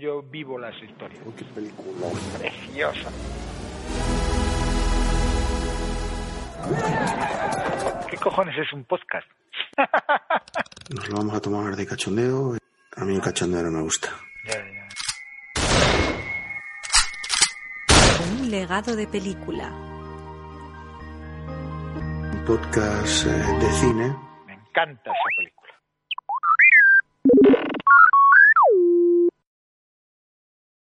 Yo vivo las historias. Uy, qué película. Preciosa. ¿Qué cojones es un podcast? Nos lo vamos a tomar de cachondeo. A mí el cachondeo no me gusta. Ya, ya. Un legado de película. Un podcast eh, de cine. Me encanta esa película.